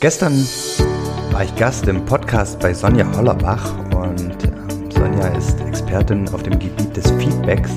Gestern war ich Gast im Podcast bei Sonja Hollerbach und ähm, Sonja ist Expertin auf dem Gebiet des Feedbacks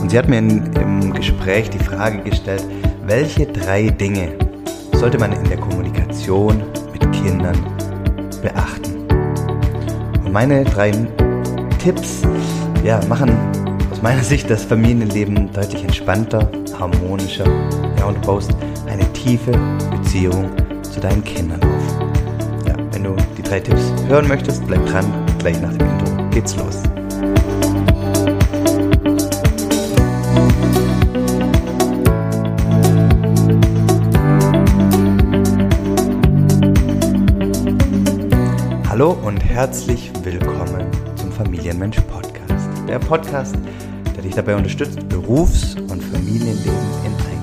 und sie hat mir in, im Gespräch die Frage gestellt, welche drei Dinge sollte man in der Kommunikation mit Kindern beachten? Und meine drei Tipps ja, machen aus meiner Sicht das Familienleben deutlich entspannter, harmonischer ja, und baust eine tiefe Beziehung zu deinen Kindern auf. Ja, wenn du die drei Tipps hören möchtest, bleib dran. Gleich nach dem Intro geht's los. Hallo und herzlich willkommen zum Familienmensch Podcast. Der Podcast, der dich dabei unterstützt, Berufs- und Familienleben in. Ja,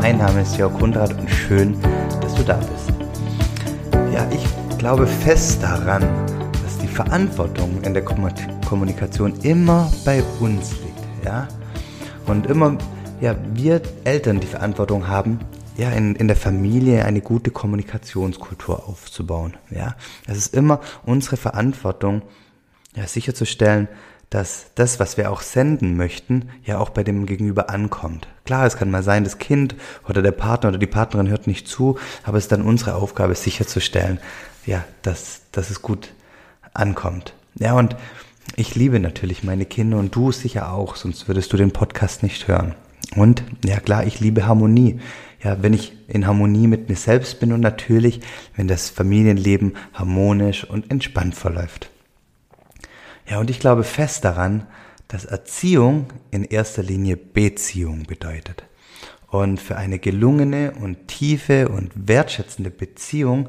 mein Name ist Jörg Kundrat und schön, dass du da bist. Ja, ich glaube fest daran, dass die Verantwortung in der Kommunikation immer bei uns liegt, ja? Und immer, ja, wir Eltern die Verantwortung haben, ja, in, in der Familie eine gute Kommunikationskultur aufzubauen, ja? Es ist immer unsere Verantwortung, ja, sicherzustellen, dass das, was wir auch senden möchten, ja auch bei dem Gegenüber ankommt. Klar, es kann mal sein, das Kind oder der Partner oder die Partnerin hört nicht zu, aber es ist dann unsere Aufgabe, sicherzustellen, ja, dass, dass es gut ankommt. Ja, und ich liebe natürlich meine Kinder und du sicher auch, sonst würdest du den Podcast nicht hören. Und ja klar, ich liebe Harmonie. Ja, wenn ich in Harmonie mit mir selbst bin und natürlich, wenn das Familienleben harmonisch und entspannt verläuft. Ja, und ich glaube fest daran, dass Erziehung in erster Linie Beziehung bedeutet. Und für eine gelungene und tiefe und wertschätzende Beziehung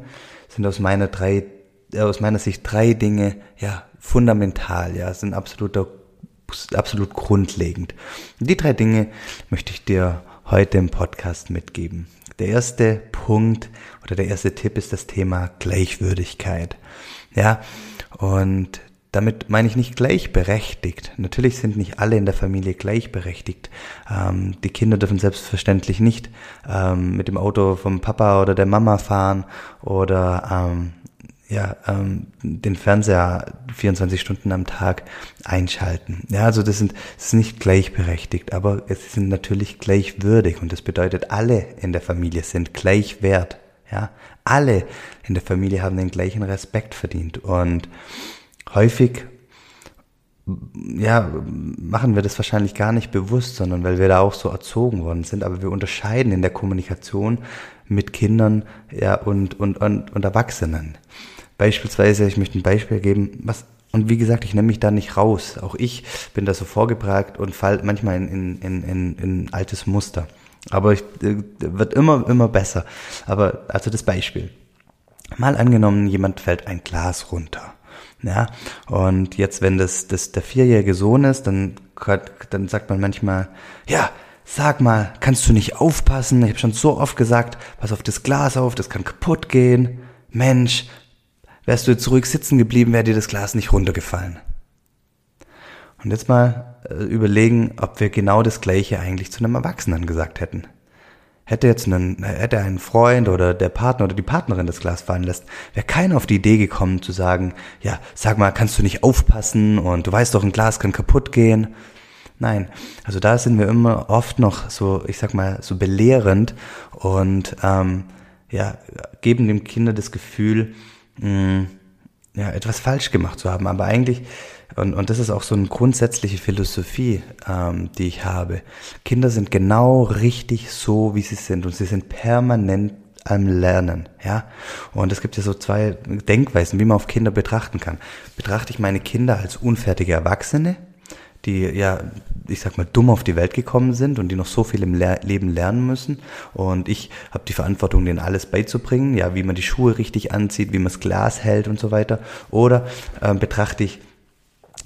sind aus meiner drei, äh, aus meiner Sicht drei Dinge, ja, fundamental, ja, sind absoluter, absolut grundlegend. Und die drei Dinge möchte ich dir heute im Podcast mitgeben. Der erste Punkt oder der erste Tipp ist das Thema Gleichwürdigkeit. Ja, und damit meine ich nicht gleichberechtigt. Natürlich sind nicht alle in der Familie gleichberechtigt. Ähm, die Kinder dürfen selbstverständlich nicht ähm, mit dem Auto vom Papa oder der Mama fahren oder ähm, ja, ähm, den Fernseher 24 Stunden am Tag einschalten. Ja, also das sind das ist nicht gleichberechtigt, aber es sind natürlich gleichwürdig und das bedeutet, alle in der Familie sind gleichwert. Ja, alle in der Familie haben den gleichen Respekt verdient und häufig ja, machen wir das wahrscheinlich gar nicht bewusst, sondern weil wir da auch so erzogen worden sind. Aber wir unterscheiden in der Kommunikation mit Kindern ja, und, und, und, und Erwachsenen. Beispielsweise, ich möchte ein Beispiel geben, was, und wie gesagt, ich nehme mich da nicht raus. Auch ich bin da so vorgebracht und fall manchmal in, in, in, in, in altes Muster. Aber ich, äh, wird immer, immer besser. Aber, also das Beispiel. Mal angenommen, jemand fällt ein Glas runter ja, und jetzt, wenn das, das der vierjährige Sohn ist, dann, dann sagt man manchmal, ja, sag mal, kannst du nicht aufpassen? Ich habe schon so oft gesagt, pass auf das Glas auf, das kann kaputt gehen. Mensch, wärst du jetzt zurück sitzen geblieben, wäre dir das Glas nicht runtergefallen. Und jetzt mal äh, überlegen, ob wir genau das Gleiche eigentlich zu einem Erwachsenen gesagt hätten. Hätte jetzt einen, hätte ein Freund oder der Partner oder die Partnerin das Glas fallen lässt, wäre keiner auf die Idee gekommen zu sagen, ja, sag mal, kannst du nicht aufpassen und du weißt doch, ein Glas kann kaputt gehen. Nein, also da sind wir immer oft noch so, ich sag mal, so belehrend und ähm, ja, geben dem Kinder das Gefühl, mh, ja, etwas falsch gemacht zu haben. Aber eigentlich und, und das ist auch so eine grundsätzliche Philosophie, ähm, die ich habe. Kinder sind genau richtig so, wie sie sind und sie sind permanent am Lernen, ja. Und es gibt ja so zwei Denkweisen, wie man auf Kinder betrachten kann. Betrachte ich meine Kinder als unfertige Erwachsene, die ja, ich sag mal, dumm auf die Welt gekommen sind und die noch so viel im Le Leben lernen müssen. Und ich habe die Verantwortung, denen alles beizubringen, ja, wie man die Schuhe richtig anzieht, wie man das Glas hält und so weiter. Oder äh, betrachte ich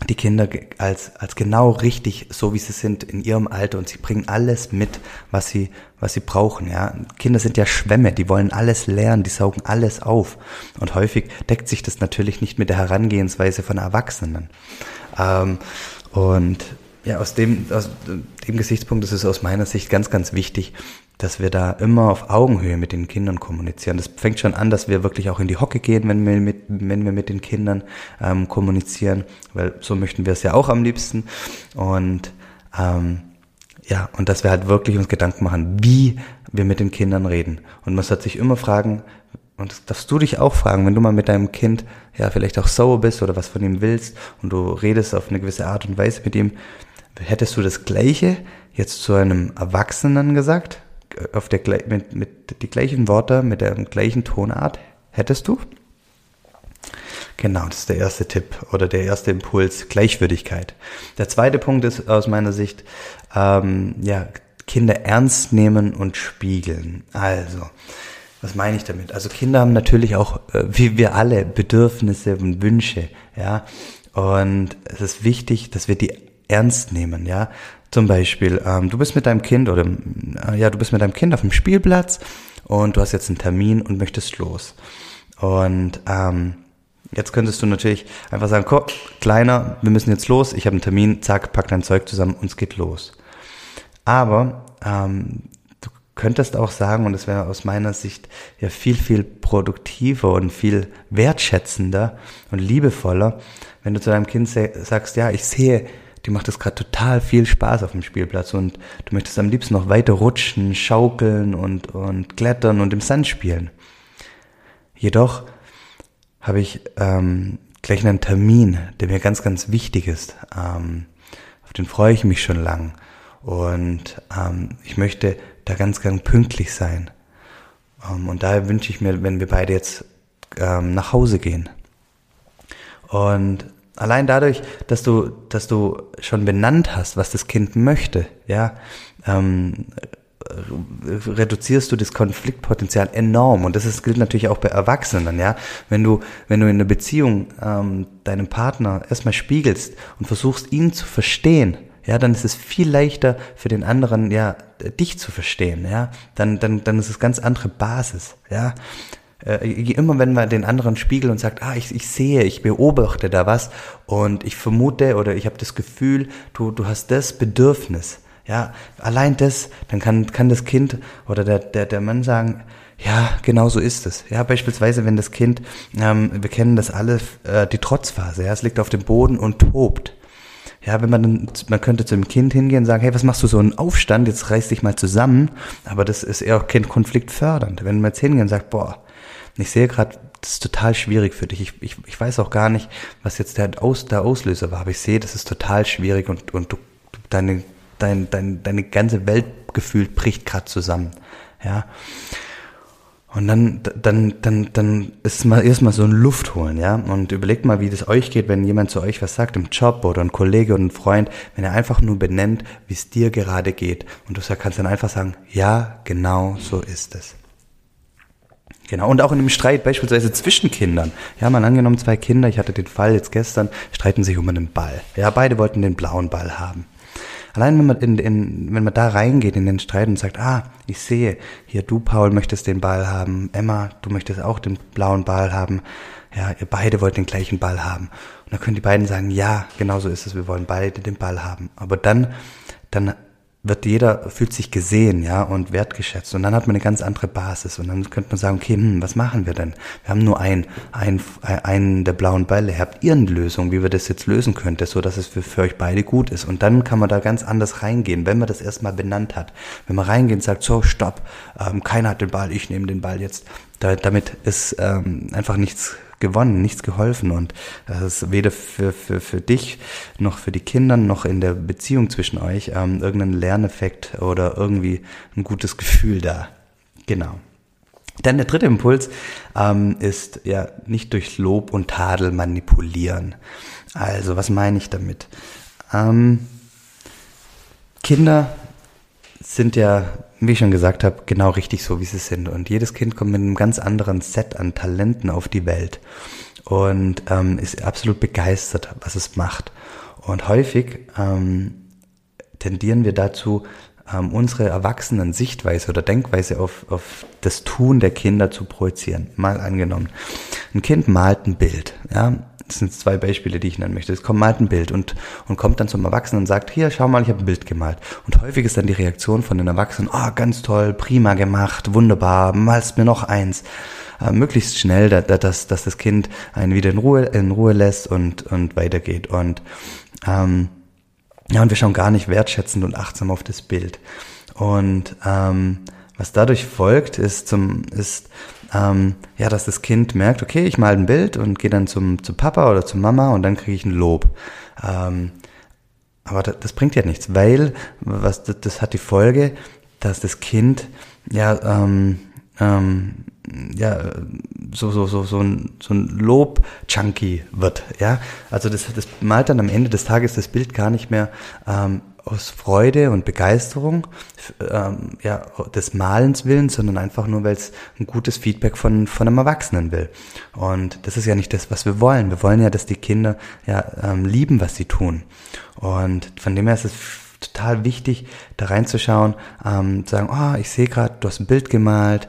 die Kinder als, als genau richtig, so wie sie sind in ihrem Alter und sie bringen alles mit, was sie, was sie brauchen, ja. Kinder sind ja Schwämme, die wollen alles lernen, die saugen alles auf. Und häufig deckt sich das natürlich nicht mit der Herangehensweise von Erwachsenen. Ähm, und ja, aus dem, aus dem Gesichtspunkt ist es aus meiner Sicht ganz, ganz wichtig, dass wir da immer auf Augenhöhe mit den Kindern kommunizieren. Das fängt schon an, dass wir wirklich auch in die Hocke gehen, wenn wir mit, wenn wir mit den Kindern ähm, kommunizieren, weil so möchten wir es ja auch am liebsten. Und ähm, ja, und dass wir halt wirklich uns Gedanken machen, wie wir mit den Kindern reden. Und man sollte sich immer fragen, und das darfst du dich auch fragen, wenn du mal mit deinem Kind ja vielleicht auch sauer bist oder was von ihm willst und du redest auf eine gewisse Art und Weise mit ihm, hättest du das Gleiche jetzt zu einem Erwachsenen gesagt? Auf der, mit, mit die gleichen Worte, mit der gleichen Tonart hättest du? Genau, das ist der erste Tipp oder der erste Impuls, Gleichwürdigkeit. Der zweite Punkt ist aus meiner Sicht, ähm, ja, Kinder ernst nehmen und spiegeln. Also, was meine ich damit? Also Kinder haben natürlich auch, äh, wie wir alle, Bedürfnisse und Wünsche, ja. Und es ist wichtig, dass wir die ernst nehmen, ja. Zum Beispiel, ähm, du bist mit deinem Kind oder äh, ja, du bist mit deinem Kind auf dem Spielplatz und du hast jetzt einen Termin und möchtest los. Und ähm, jetzt könntest du natürlich einfach sagen, komm, kleiner, wir müssen jetzt los, ich habe einen Termin, zack, pack dein Zeug zusammen und es geht los. Aber ähm, du könntest auch sagen, und das wäre aus meiner Sicht ja viel, viel produktiver und viel wertschätzender und liebevoller, wenn du zu deinem Kind sagst, ja, ich sehe, die macht es gerade total viel Spaß auf dem Spielplatz und du möchtest am liebsten noch weiter rutschen, schaukeln und, und klettern und im Sand spielen. Jedoch habe ich ähm, gleich einen Termin, der mir ganz, ganz wichtig ist. Ähm, auf den freue ich mich schon lang. Und ähm, ich möchte da ganz, ganz pünktlich sein. Ähm, und daher wünsche ich mir, wenn wir beide jetzt ähm, nach Hause gehen. Und allein dadurch, dass du, dass du schon benannt hast, was das Kind möchte, ja, ähm, reduzierst du das Konfliktpotenzial enorm und das ist, gilt natürlich auch bei Erwachsenen, ja. Wenn du, wenn du in einer Beziehung ähm, deinem Partner erstmal spiegelst und versuchst, ihn zu verstehen, ja, dann ist es viel leichter für den anderen, ja, dich zu verstehen, ja. Dann, dann, dann ist es ganz andere Basis, ja äh, immer wenn man den anderen spiegelt und sagt, ah, ich, ich sehe, ich beobachte da was und ich vermute oder ich habe das Gefühl, du, du hast das Bedürfnis. Ja, allein das, dann kann, kann das Kind oder der, der, der Mann sagen, ja, genau so ist es. Ja, beispielsweise, wenn das Kind, ähm, wir kennen das alle, äh, die Trotzphase, ja, es liegt auf dem Boden und tobt. Ja, wenn man dann, man könnte zu dem Kind hingehen und sagen, hey, was machst du so einen Aufstand, jetzt reiß dich mal zusammen. Aber das ist eher auch Kind konfliktfördernd. Wenn man jetzt hingehen und sagt, boah, ich sehe gerade, das ist total schwierig für dich. Ich, ich, ich weiß auch gar nicht, was jetzt der, Aus, der Auslöser war, aber ich sehe, das ist total schwierig und, und du, deine, dein, dein, deine ganze Welt gefühlt bricht gerade zusammen. Ja. Und dann, dann, dann, dann ist mal erstmal so ein Luft holen, ja. Und überlegt mal, wie das euch geht, wenn jemand zu euch was sagt im Job oder ein Kollege oder ein Freund, wenn er einfach nur benennt, wie es dir gerade geht. Und du kannst dann einfach sagen, ja, genau so ist es. Genau, und auch in einem Streit beispielsweise zwischen Kindern. Ja, mal angenommen, zwei Kinder, ich hatte den Fall jetzt gestern, streiten sich um einen Ball. Ja, beide wollten den blauen Ball haben. Allein wenn man, in, in, wenn man da reingeht in den Streit und sagt, ah, ich sehe, hier du, Paul, möchtest den Ball haben, Emma, du möchtest auch den blauen Ball haben, ja, ihr beide wollt den gleichen Ball haben. Und dann können die beiden sagen, ja, genau so ist es, wir wollen beide den Ball haben. Aber dann, dann wird jeder, fühlt sich gesehen, ja, und wertgeschätzt. Und dann hat man eine ganz andere Basis. Und dann könnte man sagen, okay, hm, was machen wir denn? Wir haben nur ein, ein, einen der blauen Bälle. Habt ihr eine Lösung, wie wir das jetzt lösen könnte, so dass es für, für euch beide gut ist? Und dann kann man da ganz anders reingehen, wenn man das erstmal benannt hat. Wenn man reingeht und sagt, so, stopp, ähm, keiner hat den Ball, ich nehme den Ball jetzt. Da, damit ist ähm, einfach nichts gewonnen, nichts geholfen. Und das ist weder für, für, für dich noch für die Kinder noch in der Beziehung zwischen euch ähm, irgendein Lerneffekt oder irgendwie ein gutes Gefühl da. Genau. Dann der dritte Impuls ähm, ist ja nicht durch Lob und Tadel manipulieren. Also, was meine ich damit? Ähm, Kinder sind ja wie ich schon gesagt habe, genau richtig so, wie sie sind. Und jedes Kind kommt mit einem ganz anderen Set an Talenten auf die Welt und ähm, ist absolut begeistert, was es macht. Und häufig ähm, tendieren wir dazu, ähm, unsere erwachsenen Sichtweise oder Denkweise auf, auf das Tun der Kinder zu projizieren. Mal angenommen, ein Kind malt ein Bild, ja, das sind zwei Beispiele, die ich nennen möchte. Es kommt malt ein Bild und, und kommt dann zum Erwachsenen und sagt, hier, schau mal, ich habe ein Bild gemalt. Und häufig ist dann die Reaktion von den Erwachsenen, oh, ganz toll, prima gemacht, wunderbar, malst mir noch eins. Äh, möglichst schnell, da, da, dass, dass das Kind einen wieder in Ruhe, in Ruhe lässt und, und weitergeht. Und ähm, ja, und wir schauen gar nicht wertschätzend und achtsam auf das Bild. Und ähm, was dadurch folgt, ist zum, ist, ähm, ja, dass das Kind merkt, okay, ich mal ein Bild und gehe dann zum, zu Papa oder zu Mama und dann kriege ich ein Lob. Ähm, aber das, das, bringt ja nichts, weil was das, das, hat die Folge, dass das Kind ja ähm, ähm, ja so so so so ein so ein Lob-Junkie wird, ja. Also das das malt dann am Ende des Tages das Bild gar nicht mehr ähm, aus Freude und Begeisterung ähm, ja, des Malens willen, sondern einfach nur, weil es ein gutes Feedback von, von einem Erwachsenen will. Und das ist ja nicht das, was wir wollen. Wir wollen ja, dass die Kinder ja ähm, lieben, was sie tun. Und von dem her ist es total wichtig, da reinzuschauen, ähm, zu sagen, oh, ich sehe gerade, du hast ein Bild gemalt,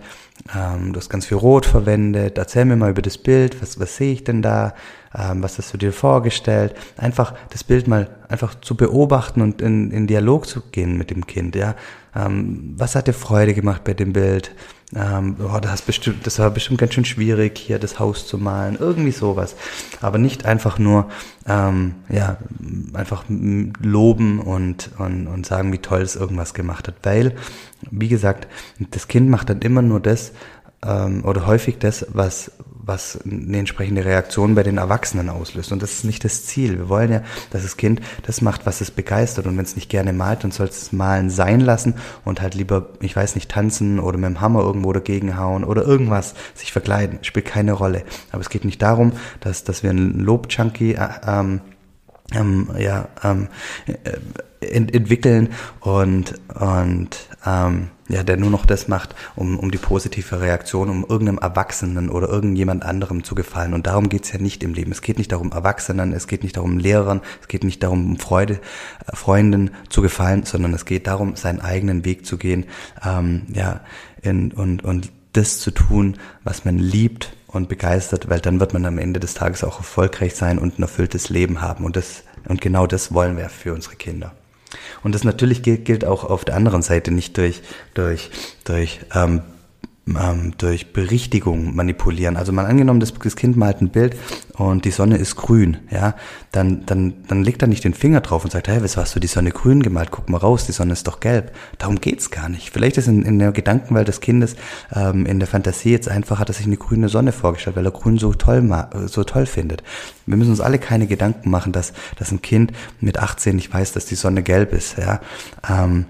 ähm, du hast ganz viel Rot verwendet, erzähl mir mal über das Bild, was, was sehe ich denn da? Ähm, was hast du dir vorgestellt, einfach das Bild mal einfach zu beobachten und in, in Dialog zu gehen mit dem Kind, ja. Ähm, was hat dir Freude gemacht bei dem Bild? Ähm, oh, das, bestimmt, das war bestimmt ganz schön schwierig, hier das Haus zu malen, irgendwie sowas. Aber nicht einfach nur, ähm, ja, einfach loben und, und, und sagen, wie toll es irgendwas gemacht hat. Weil, wie gesagt, das Kind macht dann immer nur das, ähm, oder häufig das, was, was eine entsprechende Reaktion bei den Erwachsenen auslöst. Und das ist nicht das Ziel. Wir wollen ja, dass das Kind das macht, was es begeistert. Und wenn es nicht gerne malt, dann soll es malen sein lassen und halt lieber, ich weiß nicht, tanzen oder mit dem Hammer irgendwo dagegen hauen oder irgendwas, sich verkleiden. Spielt keine Rolle. Aber es geht nicht darum, dass, dass wir einen Lob-Junkie äh, ähm, ähm, ja, ähm, äh, ent entwickeln und, und ähm, ja, der nur noch das macht, um, um die positive Reaktion, um irgendeinem Erwachsenen oder irgendjemand anderem zu gefallen. Und darum geht's ja nicht im Leben. Es geht nicht darum, Erwachsenen, es geht nicht darum, Lehrern, es geht nicht darum, um Freude, äh, Freunden zu gefallen, sondern es geht darum, seinen eigenen Weg zu gehen, ähm, ja, in, und, und das zu tun, was man liebt und begeistert, weil dann wird man am Ende des Tages auch erfolgreich sein und ein erfülltes Leben haben. Und das, und genau das wollen wir für unsere Kinder. Und das natürlich gilt, auch auf der anderen Seite nicht durch, durch, durch ähm, ähm, durch Berichtigung manipulieren. Also mal angenommen, das, das Kind malt ein Bild und die Sonne ist grün, ja, dann, dann, dann legt er nicht den Finger drauf und sagt, hey, was hast du die Sonne grün gemalt? Guck mal raus, die Sonne ist doch gelb. Darum geht's gar nicht. Vielleicht ist in, in der Gedankenwelt des Kindes, ähm, in der Fantasie jetzt einfach, hat er sich eine grüne Sonne vorgestellt, weil er grün so toll, so toll findet. Wir müssen uns alle keine Gedanken machen, dass, dass ein Kind mit 18 nicht weiß, dass die Sonne gelb ist, ja. Ähm,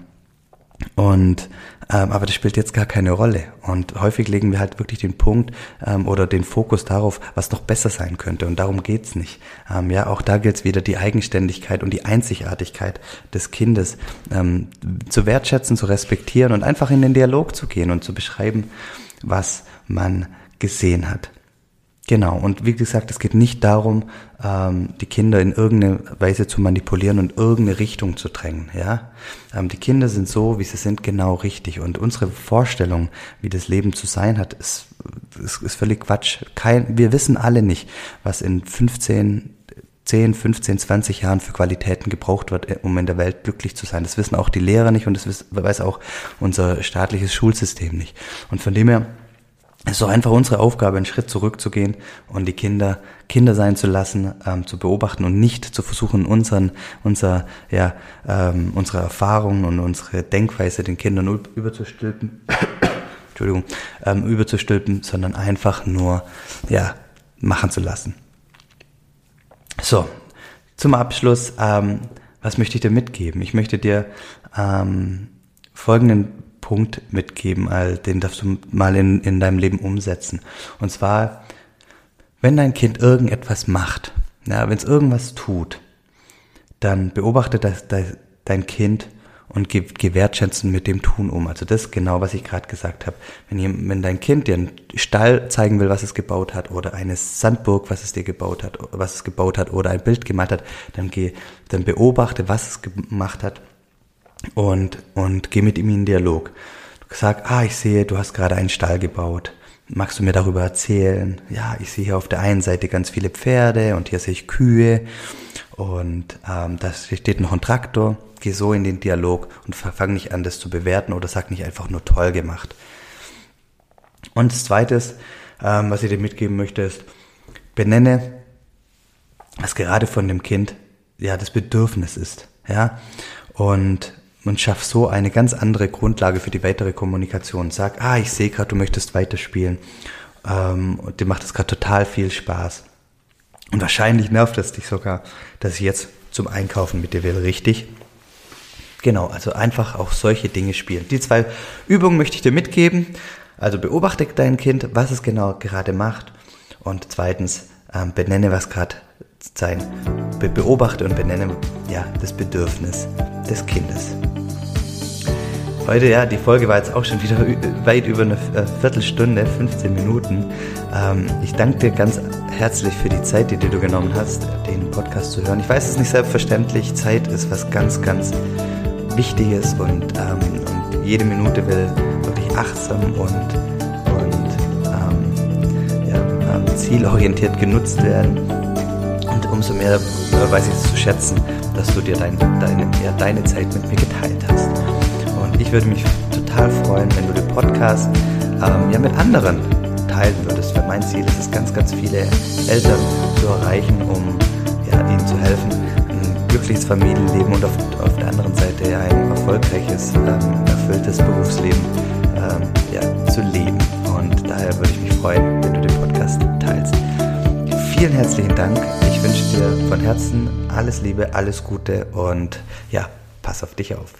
und aber das spielt jetzt gar keine Rolle. Und häufig legen wir halt wirklich den Punkt ähm, oder den Fokus darauf, was noch besser sein könnte. Und darum geht's nicht. Ähm, ja, auch da gilt es wieder die Eigenständigkeit und die Einzigartigkeit des Kindes ähm, zu wertschätzen, zu respektieren und einfach in den Dialog zu gehen und zu beschreiben, was man gesehen hat. Genau, und wie gesagt, es geht nicht darum, ähm, die Kinder in irgendeine Weise zu manipulieren und irgendeine Richtung zu drängen. Ja, ähm, Die Kinder sind so, wie sie sind, genau richtig. Und unsere Vorstellung, wie das Leben zu sein hat, ist, ist, ist völlig Quatsch. Kein, wir wissen alle nicht, was in 15, 10, 15, 20 Jahren für Qualitäten gebraucht wird, um in der Welt glücklich zu sein. Das wissen auch die Lehrer nicht und das weiß auch unser staatliches Schulsystem nicht. Und von dem her es ist doch einfach unsere Aufgabe, einen Schritt zurückzugehen und die Kinder Kinder sein zu lassen, ähm, zu beobachten und nicht zu versuchen, unseren, unser, ja, ähm, unsere Erfahrungen und unsere Denkweise den Kindern überzustülpen, Entschuldigung, ähm, überzustülpen, sondern einfach nur, ja, machen zu lassen. So, zum Abschluss, ähm, was möchte ich dir mitgeben? Ich möchte dir ähm, folgenden Punkt mitgeben, den darfst du mal in, in deinem Leben umsetzen. Und zwar, wenn dein Kind irgendetwas macht, ja, wenn es irgendwas tut, dann beobachte das, das, dein Kind und geh, geh wertschätzend mit dem Tun um. Also das genau, was ich gerade gesagt habe. Wenn, wenn dein Kind dir einen Stall zeigen will, was es gebaut hat, oder eine Sandburg, was es dir gebaut hat, was es gebaut hat, oder ein Bild gemalt hat, dann geh, dann beobachte, was es gemacht hat und, und geh mit ihm in Dialog. Du sag, ah, ich sehe, du hast gerade einen Stall gebaut. Magst du mir darüber erzählen? Ja, ich sehe hier auf der einen Seite ganz viele Pferde und hier sehe ich Kühe und ähm, da steht noch ein Traktor. Geh so in den Dialog und fang nicht an, das zu bewerten oder sag nicht einfach nur toll gemacht. Und das Zweite, ähm, was ich dir mitgeben möchte, ist, benenne, was gerade von dem Kind ja das Bedürfnis ist, ja und und schaff so eine ganz andere Grundlage für die weitere Kommunikation. Sag, ah, ich sehe gerade, du möchtest weiterspielen ähm, und dir macht es gerade total viel Spaß. Und wahrscheinlich nervt es dich sogar, dass ich jetzt zum Einkaufen mit dir will, richtig? Genau, also einfach auch solche Dinge spielen. Die zwei Übungen möchte ich dir mitgeben. Also beobachte dein Kind, was es genau gerade macht. Und zweitens, ähm, benenne, was gerade sein, be beobachte und benenne ja, das Bedürfnis des Kindes. Heute, ja, die Folge war jetzt auch schon wieder weit über eine äh, Viertelstunde, 15 Minuten. Ähm, ich danke dir ganz herzlich für die Zeit, die dir du genommen hast, den Podcast zu hören. Ich weiß, es ist nicht selbstverständlich. Zeit ist was ganz, ganz Wichtiges und, ähm, und jede Minute will wirklich achtsam und, und ähm, ja, zielorientiert genutzt werden. Und umso mehr äh, weiß ich es zu schätzen, dass du dir dein, deine, ja, deine Zeit mit mir geteilt hast. Ich würde mich total freuen, wenn du den Podcast ähm, ja mit anderen teilen würdest. Weil mein Ziel ist es, ganz, ganz viele Eltern zu erreichen, um ja, ihnen zu helfen, ein glückliches Familienleben und auf, auf der anderen Seite ja, ein erfolgreiches, ähm, erfülltes Berufsleben ähm, ja, zu leben. Und daher würde ich mich freuen, wenn du den Podcast teilst. Vielen herzlichen Dank. Ich wünsche dir von Herzen alles Liebe, alles Gute und ja, pass auf dich auf.